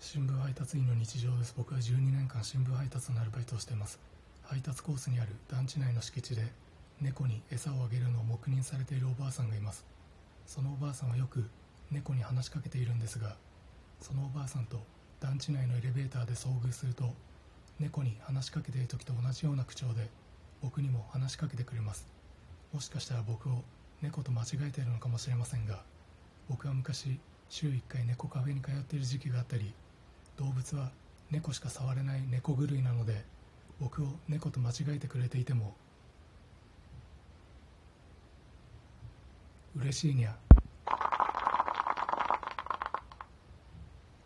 新聞配達員の日常です。僕は12年間新聞配達のアルバイトをしています。配達コースにある団地内の敷地で猫に餌をあげるのを黙認されているおばあさんがいます。そのおばあさんはよく猫に話しかけているんですがそのおばあさんと団地内のエレベーターで遭遇すると猫に話しかけている時と同じような口調で僕にも話しかけてくれます。もしかしたら僕を猫と間違えているのかもしれませんが僕は昔週1回猫カフェに通っている時期があったり動物は猫しか触れない猫狂いなので僕を猫と間違えてくれていても嬉しいにゃ。